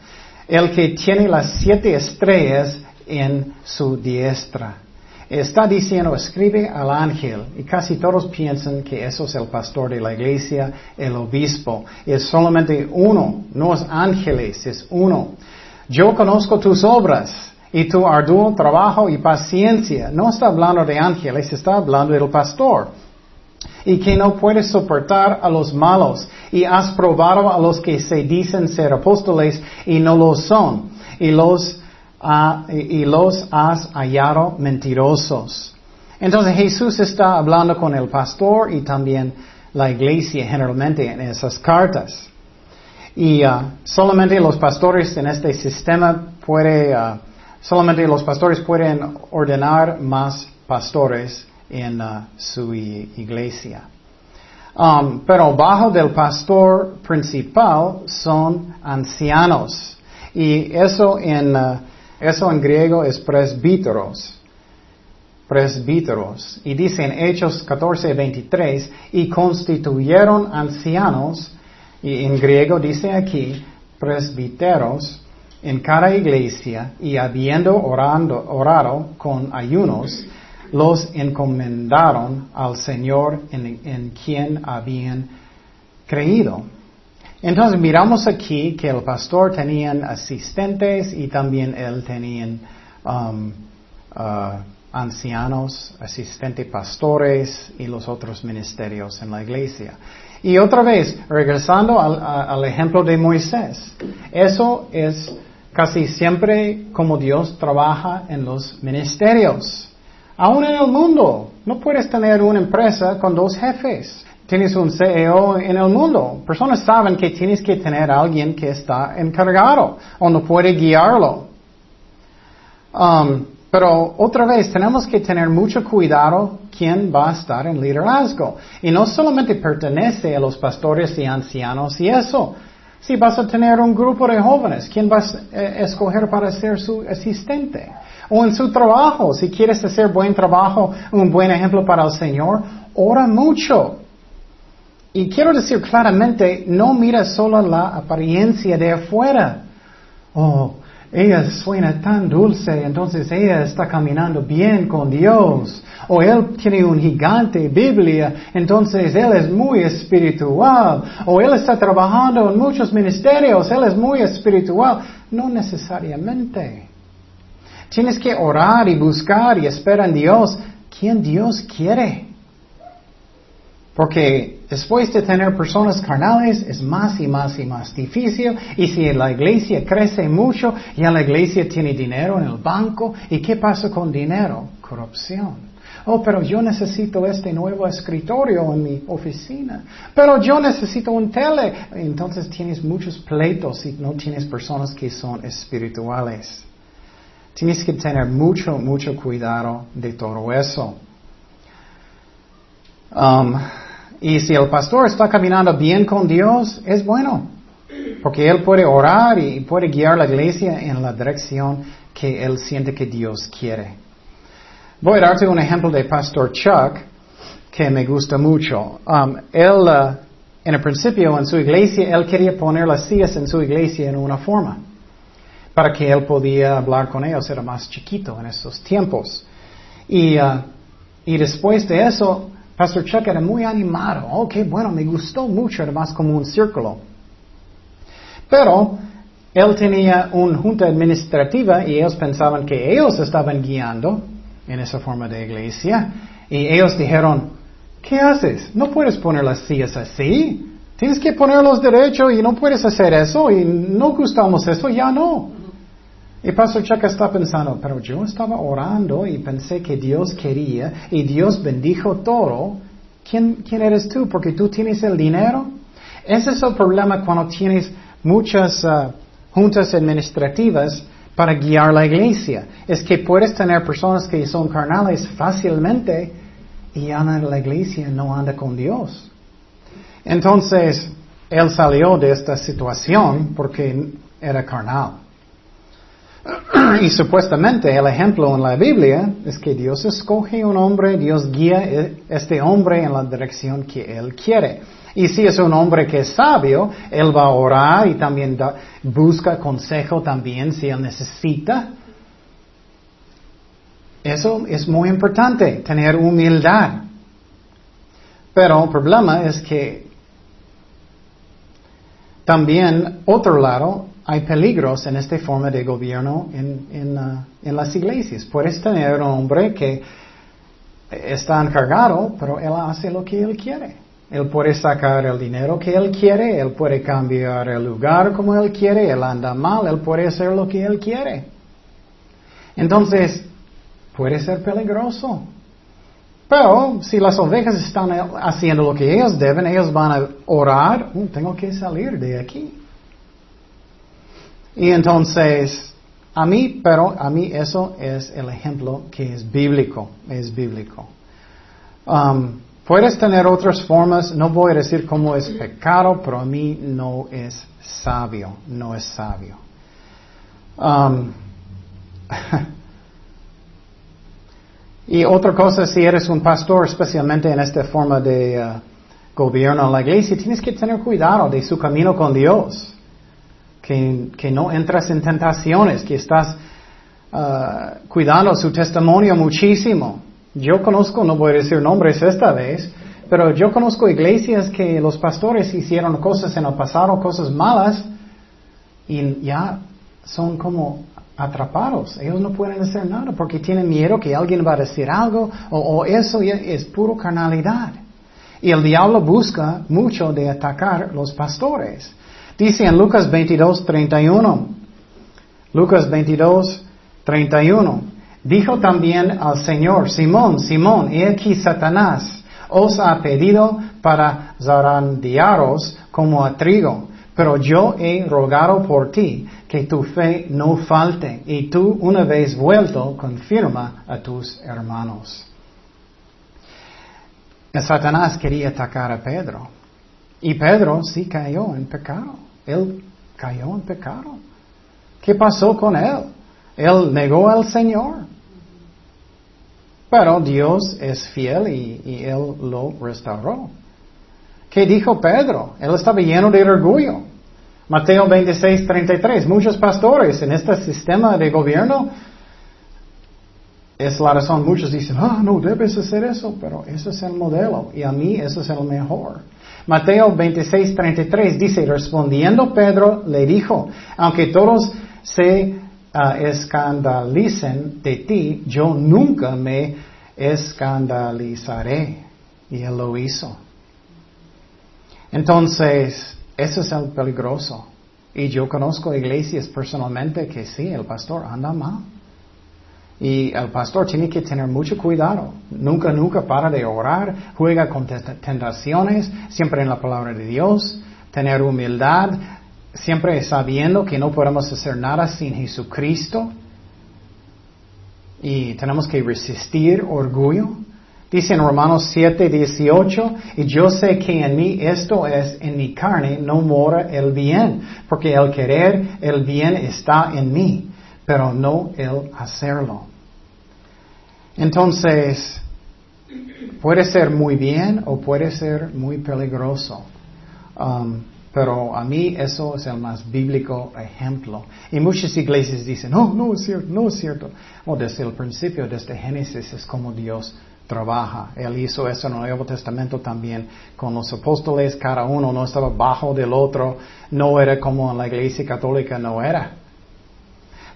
el que tiene las siete estrellas en su diestra. Está diciendo, escribe al ángel, y casi todos piensan que eso es el pastor de la iglesia, el obispo. Es solamente uno, no es ángeles, es uno. Yo conozco tus obras y tu arduo trabajo y paciencia. No está hablando de ángeles, está hablando del pastor. Y que no puedes soportar a los malos. Y has probado a los que se dicen ser apóstoles y no lo son. Y los y los has hallado mentirosos. Entonces Jesús está hablando con el pastor y también la iglesia generalmente en esas cartas. Y uh, solamente los pastores en este sistema uh, solamente los pastores pueden ordenar más pastores en uh, su iglesia. Um, pero bajo del pastor principal son ancianos. Y eso en eso en griego es presbíteros. Presbíteros. Y dice en Hechos 14, 23, y constituyeron ancianos, y en griego dice aquí, presbíteros, en cada iglesia, y habiendo orando, orado con ayunos, los encomendaron al Señor en, en quien habían creído. Entonces miramos aquí que el pastor tenía asistentes y también él tenía um, uh, ancianos, asistentes pastores y los otros ministerios en la iglesia. Y otra vez, regresando al, al ejemplo de Moisés, eso es casi siempre como Dios trabaja en los ministerios. Aún en el mundo, no puedes tener una empresa con dos jefes. Tienes un CEO en el mundo. Personas saben que tienes que tener alguien que está encargado o no puede guiarlo. Um, pero otra vez, tenemos que tener mucho cuidado quién va a estar en liderazgo. Y no solamente pertenece a los pastores y ancianos y eso. Si vas a tener un grupo de jóvenes, ¿quién vas a escoger para ser su asistente? O en su trabajo, si quieres hacer buen trabajo, un buen ejemplo para el Señor, ora mucho. Y quiero decir claramente, no mira solo la apariencia de afuera. Oh, ella suena tan dulce, entonces ella está caminando bien con Dios. O él tiene un gigante Biblia, entonces él es muy espiritual. O él está trabajando en muchos ministerios, él es muy espiritual. No necesariamente. Tienes que orar y buscar y esperar en Dios. ¿Quién Dios quiere? Porque después de tener personas carnales es más y más y más difícil. Y si la iglesia crece mucho, ya la iglesia tiene dinero en el banco. ¿Y qué pasa con dinero? Corrupción. Oh, pero yo necesito este nuevo escritorio en mi oficina. Pero yo necesito un tele. Entonces tienes muchos pleitos y no tienes personas que son espirituales. Tienes que tener mucho, mucho cuidado de todo eso. Um, y si el pastor está caminando bien con Dios, es bueno, porque él puede orar y puede guiar la iglesia en la dirección que él siente que Dios quiere. Voy a darte un ejemplo de Pastor Chuck que me gusta mucho. Um, él, uh, en el principio, en su iglesia, él quería poner las sillas en su iglesia en una forma, para que él podía hablar con ellos, era más chiquito en esos tiempos. Y, uh, y después de eso, Pastor Chuck era muy animado. Ok, bueno, me gustó mucho, además como un círculo. Pero él tenía una junta administrativa y ellos pensaban que ellos estaban guiando en esa forma de iglesia. Y ellos dijeron, ¿qué haces? No puedes poner las sillas así. Tienes que ponerlos derecho y no puedes hacer eso y no gustamos eso, ya no. Y Pastor Chuck está pensando, pero yo estaba orando y pensé que Dios quería y Dios bendijo todo. ¿Quién, quién eres tú? Porque tú tienes el dinero. Ese es el problema cuando tienes muchas uh, juntas administrativas para guiar la iglesia. Es que puedes tener personas que son carnales fácilmente y andan la iglesia no anda con Dios. Entonces, él salió de esta situación porque era carnal. Y supuestamente el ejemplo en la Biblia es que Dios escoge un hombre, Dios guía este hombre en la dirección que Él quiere. Y si es un hombre que es sabio, Él va a orar y también busca consejo también si Él necesita. Eso es muy importante, tener humildad. Pero el problema es que también, otro lado, hay peligros en esta forma de gobierno en, uh, las iglesias. Puedes tener un hombre que está encargado, pero él hace lo que él quiere. Él puede sacar el dinero que él quiere, él puede cambiar el lugar como él quiere, él anda mal, él puede hacer lo que él quiere. Entonces, puede ser peligroso. Pero si las ovejas están haciendo lo que ellos deben, ellos van a orar, uh, tengo que salir de aquí. Y entonces, a mí, pero a mí eso es el ejemplo que es bíblico, es bíblico. Um, puedes tener otras formas, no voy a decir cómo es pecado, pero a mí no es sabio, no es sabio. Um, y otra cosa, si eres un pastor, especialmente en esta forma de uh, gobierno en la iglesia, tienes que tener cuidado de su camino con Dios que, no entras en tentaciones, que estás uh, cuidando su testimonio muchísimo. Yo conozco, no voy a decir nombres esta vez, pero yo conozco iglesias que los pastores hicieron cosas en el pasado, cosas malas, y ya son como atrapados. Ellos no pueden hacer nada porque tienen miedo que alguien va a decir algo, o, eso es puro carnalidad. Y el diablo busca mucho de atacar los pastores. Dice en Lucas 22, 31. Lucas 22, 31. Dijo también al Señor, Simón, Simón, he aquí Satanás os ha pedido para zarandearos como a trigo, pero yo he rogado por ti que tu fe no falte y tú una vez vuelto confirma a tus hermanos. Satanás quería atacar a Pedro y Pedro sí cayó en pecado. Él cayó en pecado. ¿Qué pasó con él? Él negó al Señor. Pero Dios es fiel y, Él lo restauró. ¿Qué dijo Pedro? Él estaba lleno de orgullo. Mateo 26, 33. Muchos pastores en este sistema de gobierno, es la razón, muchos dicen, ah, no debes hacer eso, pero ese es el modelo y a mí eso es el mejor. Mateo 26, 33 dice, respondiendo Pedro le dijo, aunque todos se ah, escandalicen de ti, yo nunca me escandalizaré. Y él lo hizo. Entonces, eso es el peligroso. Y yo conozco iglesias personalmente que sí, el pastor anda mal. Y el pastor tiene que tener mucho cuidado. Nunca, nunca para de orar, juega con tentaciones, siempre en la palabra de Dios, tener humildad, siempre sabiendo que no podemos hacer nada sin Jesucristo. Y tenemos que resistir orgullo. Dice en Romanos 7, 18, y yo sé que en mí esto es, en mi carne no mora el bien, porque el querer el bien está en mí pero no el hacerlo. Entonces, puede ser muy bien o puede ser muy peligroso. Um, pero a mí eso es el más bíblico ejemplo. Y muchas iglesias dicen, no, no es cierto, no es cierto. Desde el principio, desde Génesis, es como Dios trabaja. Él hizo eso en el Nuevo Testamento también con los apóstoles, cada uno no estaba bajo del otro, no era como en la iglesia católica, no era.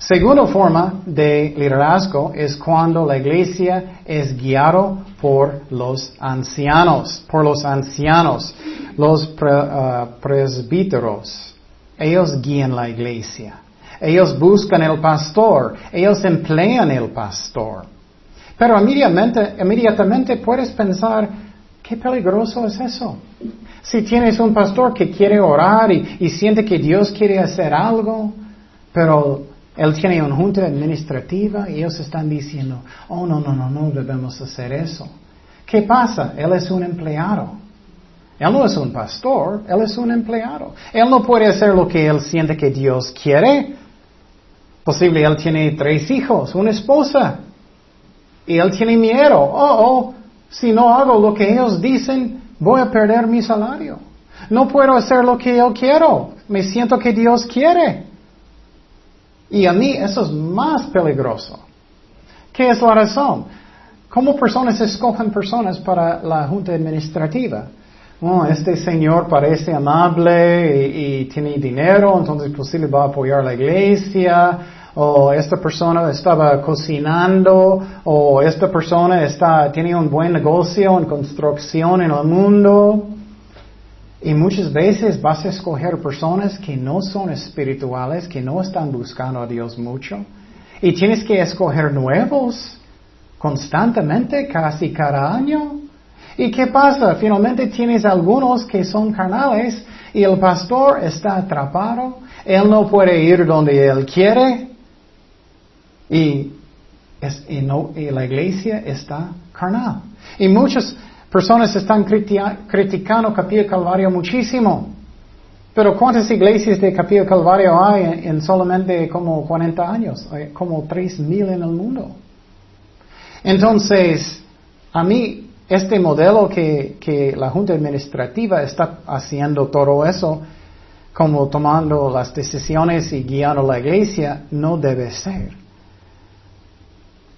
Segunda forma de liderazgo es cuando la iglesia es guiado por los ancianos, por los ancianos, los uh, presbíteros. Ellos guían la iglesia. Ellos buscan el pastor. Ellos emplean el pastor. Pero inmediatamente, inmediatamente puedes pensar, qué peligroso es eso. Si tienes un pastor que quiere orar y, y siente que Dios quiere hacer algo, pero él tiene una junta administrativa y ellos están diciendo, oh, no, no, no, no debemos hacer eso. ¿Qué pasa? Él es un empleado. Él no es un pastor, él es un empleado. Él no puede hacer lo que él siente que Dios quiere. Posible, él tiene tres hijos, una esposa. Y él tiene miedo. Oh, oh, si no hago lo que ellos dicen, voy a perder mi salario. No puedo hacer lo que yo quiero. Me siento que Dios quiere. Y a mí eso es más peligroso. ¿Qué es la razón? ¿Cómo personas escogen personas para la junta administrativa? Este señor parece amable y, tiene dinero, entonces posible va a apoyar la iglesia, o esta persona estaba cocinando, o esta persona está, tiene un buen negocio en construcción en el mundo. Y muchas veces vas a escoger personas que no son espirituales, que no están buscando a Dios mucho. Y tienes que escoger nuevos constantemente, casi cada año. ¿Y qué pasa? Finalmente tienes algunos que son carnales y el pastor está atrapado. Él no puede ir donde él quiere. Y, la iglesia está carnal. Y muchas personas están criticando Capilla Calvario muchísimo. Pero ¿cuántas iglesias de Capilla Calvario hay en, solamente como 40 años? Hay como 3.000 en el mundo. Entonces, a mí, este modelo que, que la Junta Administrativa está haciendo todo eso, como tomando las decisiones y guiando la iglesia, no debe ser.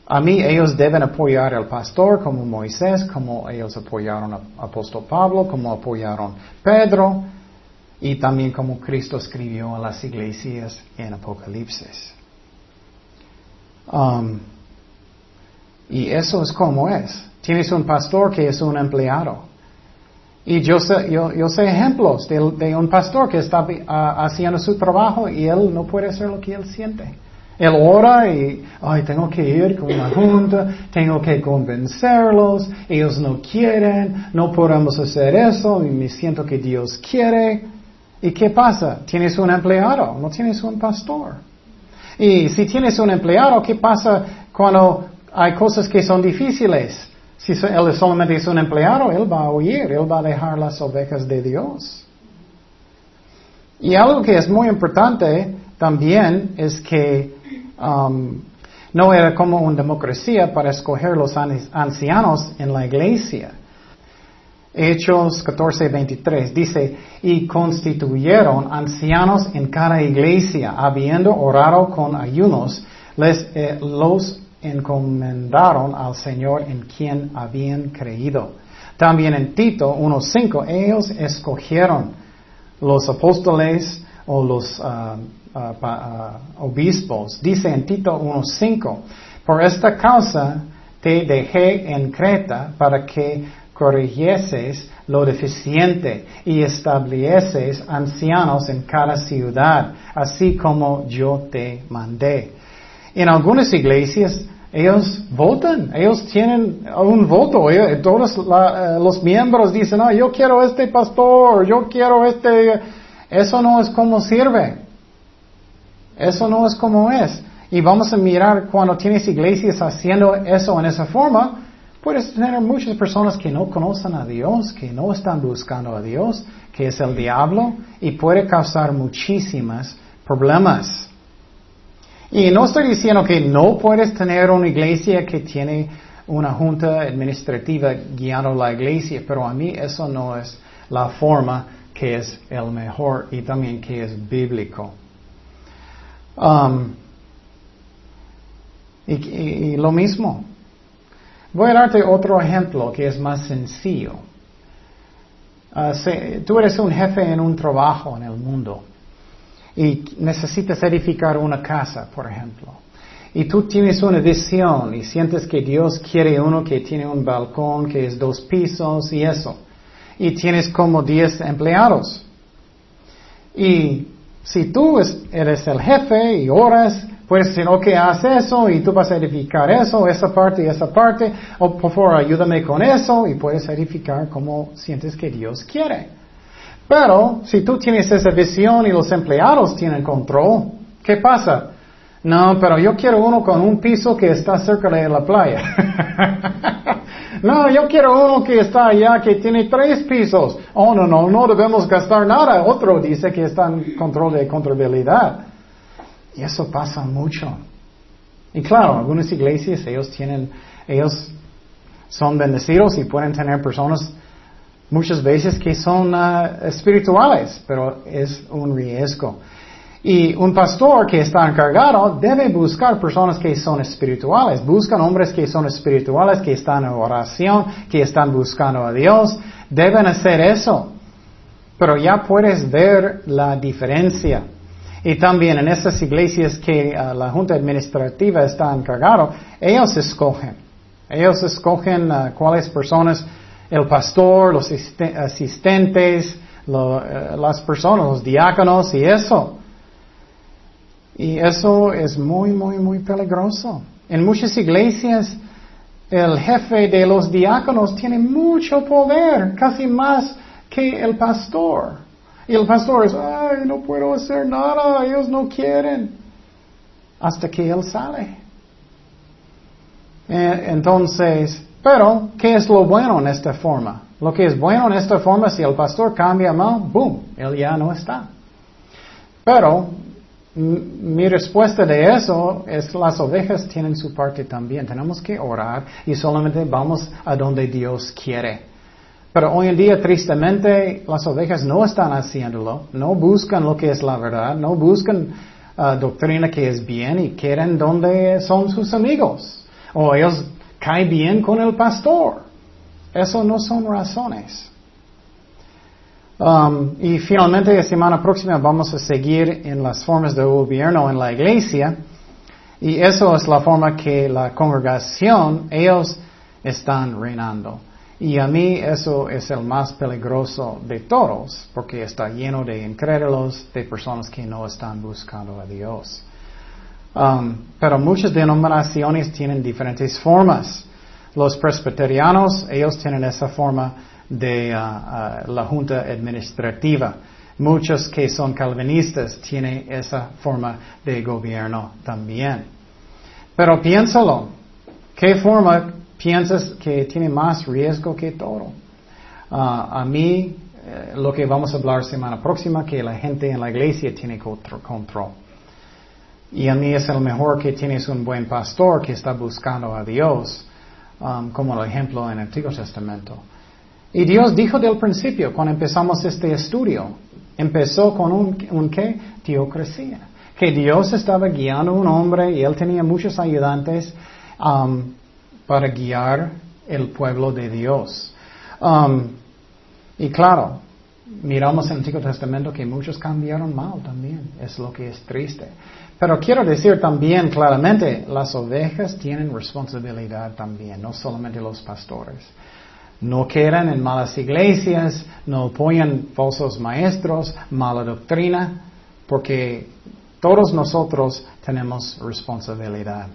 A mí ellos deben apoyar al pastor como Moisés, como ellos apoyaron al apóstol Pablo, como apoyaron Pedro y también como Cristo escribió a las iglesias en Apocalipsis. Um, y eso es como es. Tienes un pastor que es un empleado. Y yo sé, yo, sé ejemplos de, un pastor que está ah, haciendo su trabajo y él no puede hacer lo que él siente. Él ora y, ay, tengo que ir con la junta, tengo que convencerlos, ellos no quieren, no podemos hacer eso y me siento que Dios quiere. ¿Y qué pasa? Tienes un empleado, no tienes un pastor. Y si tienes un empleado, ¿qué pasa cuando hay cosas que son difíciles? Si él solamente es un empleado, él va a huir, él va a dejar las ovejas de Dios. Y algo que es muy importante también es que um, no era como una democracia para escoger los ancianos en la iglesia. Hechos 14:23 dice, y constituyeron ancianos en cada iglesia, habiendo orado con ayunos, les eh, los encomendaron al Señor en quien habían creído. También en Tito 1.5, ellos escogieron los apóstoles o los uh, obispos. Dice en Tito 1.5, por esta causa te dejé en Creta para que corrigieses lo deficiente y estableces ancianos en cada ciudad, así como yo te mandé. En algunas iglesias ellos votan, ellos tienen un voto, todos eh, los miembros dicen, ah, yo quiero este pastor, yo quiero este, eso no es como sirve, eso no es como es. Y vamos a mirar cuando tienes iglesias haciendo eso en esa forma, Puedes tener muchas personas que no conocen a Dios, que no están buscando a Dios, que es el diablo, y puede causar muchísimos problemas. Y no estoy diciendo que no puedes tener una iglesia que tiene una junta administrativa guiando la iglesia, pero a mí eso no es la forma que es el mejor y también que es bíblico. Um, y lo mismo, Voy a darte otro ejemplo que es más sencillo. Ah, tú eres un jefe en un trabajo en el mundo y necesitas edificar una casa, por ejemplo. Y tú tienes una visión y sientes que Dios quiere uno que tiene un balcón que es dos pisos y eso. Y tienes como diez empleados. Y si tú eres el jefe y oras Puedes decir, ok, haz eso y tú vas a edificar eso, esa parte y esa parte, o por favor ayúdame con eso y puedes edificar como sientes que Dios quiere. Pero si tú tienes esa visión y los empleados tienen control, ¿qué pasa? No, pero yo quiero uno con un piso que está cerca de la playa. No, yo quiero uno que está allá, que tiene tres pisos. Oh, no, no, no debemos gastar nada. Otro dice que está en control de contabilidad. Y eso pasa mucho. Y claro, algunas iglesias, ellos tienen, ellos son bendecidos y pueden tener personas muchas veces que son ah, espirituales, pero es un riesgo. Y un pastor que está encargado debe buscar personas que son espirituales. Buscan hombres que son espirituales, que están en oración, que están buscando a Dios. Deben hacer eso. Pero ya puedes ver la diferencia. Y también en esas iglesias que ah, la junta administrativa está encargado, ellos escogen. Ellos escogen uh, cuáles personas, el pastor, los asistentes, eh, las personas, los diáconos y eso. Y eso es muy, muy, muy peligroso. En muchas iglesias, el jefe de los diáconos tiene mucho poder, casi más que el pastor. Y el pastor es, ay, no puedo hacer nada, ellos no quieren. Hasta que él sale. Eh, entonces, pero, ¿qué es lo bueno en esta forma? Lo que es bueno en esta forma, si el pastor cambia mal, boom, él ya no está. Pero, mi respuesta de eso es las ovejas tienen su parte también. Tenemos que orar y solamente vamos a donde Dios quiere. Pero hoy en día, tristemente, las ovejas no están haciéndolo, no buscan lo que es la verdad, no buscan uh, doctrina que es bien y quieren donde son sus amigos o ellos caen bien con el pastor. Eso no son razones. Um, y finalmente, la semana próxima vamos a seguir en las formas de gobierno en la iglesia. Y eso es la forma que la congregación, ellos están reinando. Y a mí eso es el más peligroso de todos, porque está lleno de incrédulos, de personas que no están buscando a Dios. Um, pero muchas denominaciones tienen diferentes formas. Los presbiterianos, ellos tienen esa forma de uh, uh, la junta administrativa. Muchos que son calvinistas tienen esa forma de gobierno también. Pero piénsalo, ¿qué forma piensas que tiene más riesgo que todo? Uh, a mí, eh, lo que vamos a hablar semana próxima, que la gente en la iglesia tiene control. Y a mí es el mejor que tienes un buen pastor que está buscando a Dios, um, como el ejemplo en el Antiguo Testamento. Y Dios dijo del principio, cuando empezamos este estudio, empezó con un, un qué? Teocracia. Que Dios estaba guiando a un hombre y él tenía muchos ayudantes um, para guiar el pueblo de Dios. Um, y claro, miramos en el Antiguo Testamento que muchos cambiaron mal también. Es lo que es triste. Pero quiero decir también claramente, las ovejas tienen responsabilidad también, no solamente los pastores. No quedan en malas iglesias, no apoyan falsos maestros, mala doctrina, porque todos nosotros tenemos responsabilidad.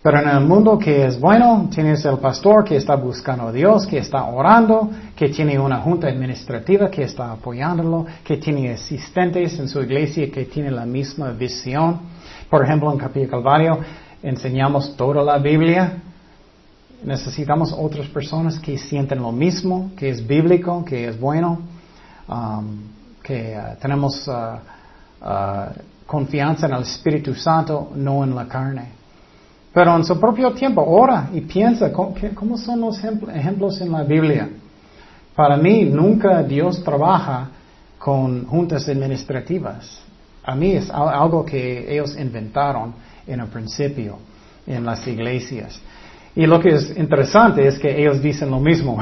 Pero en el mundo que es bueno, tienes el pastor que está buscando a Dios, que está orando, que tiene una junta administrativa que está apoyándolo, que tiene asistentes en su iglesia que tienen la misma visión. Por ejemplo, en Capilla Calvario enseñamos toda la Biblia. Necesitamos otras personas que sienten lo mismo, que es bíblico, que es bueno, um, que uh, tenemos uh, uh, confianza en el Espíritu Santo, no en la carne. Pero en su propio tiempo, ora y piensa cómo, son los ejemplos en la Biblia. Para mí, nunca Dios trabaja con juntas administrativas. A mí es algo que ellos inventaron en el principio en las iglesias. Y lo que es interesante es que ellos dicen lo mismo.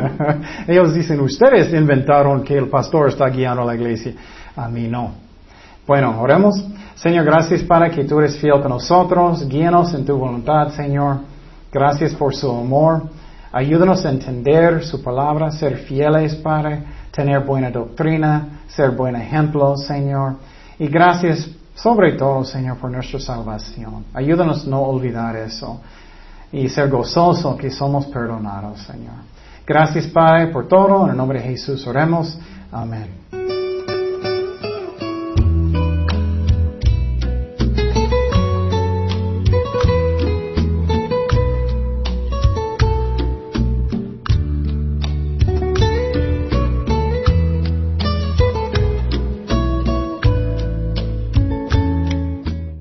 ellos dicen, ustedes inventaron que el pastor está guiando a la iglesia. A mí no. Bueno, oremos. Señor, gracias para que tú eres fiel con nosotros. Guíanos en tu voluntad, Señor. Gracias por su amor. Ayúdanos a entender su palabra, ser fieles, Padre, tener buena doctrina, ser buen ejemplo, Señor. Y gracias sobre todo, Señor, por nuestra salvación. Ayúdanos a no olvidar eso y ser gozoso que somos perdonados, Señor. Gracias, Padre, por todo. En el nombre de Jesús oremos. Amén.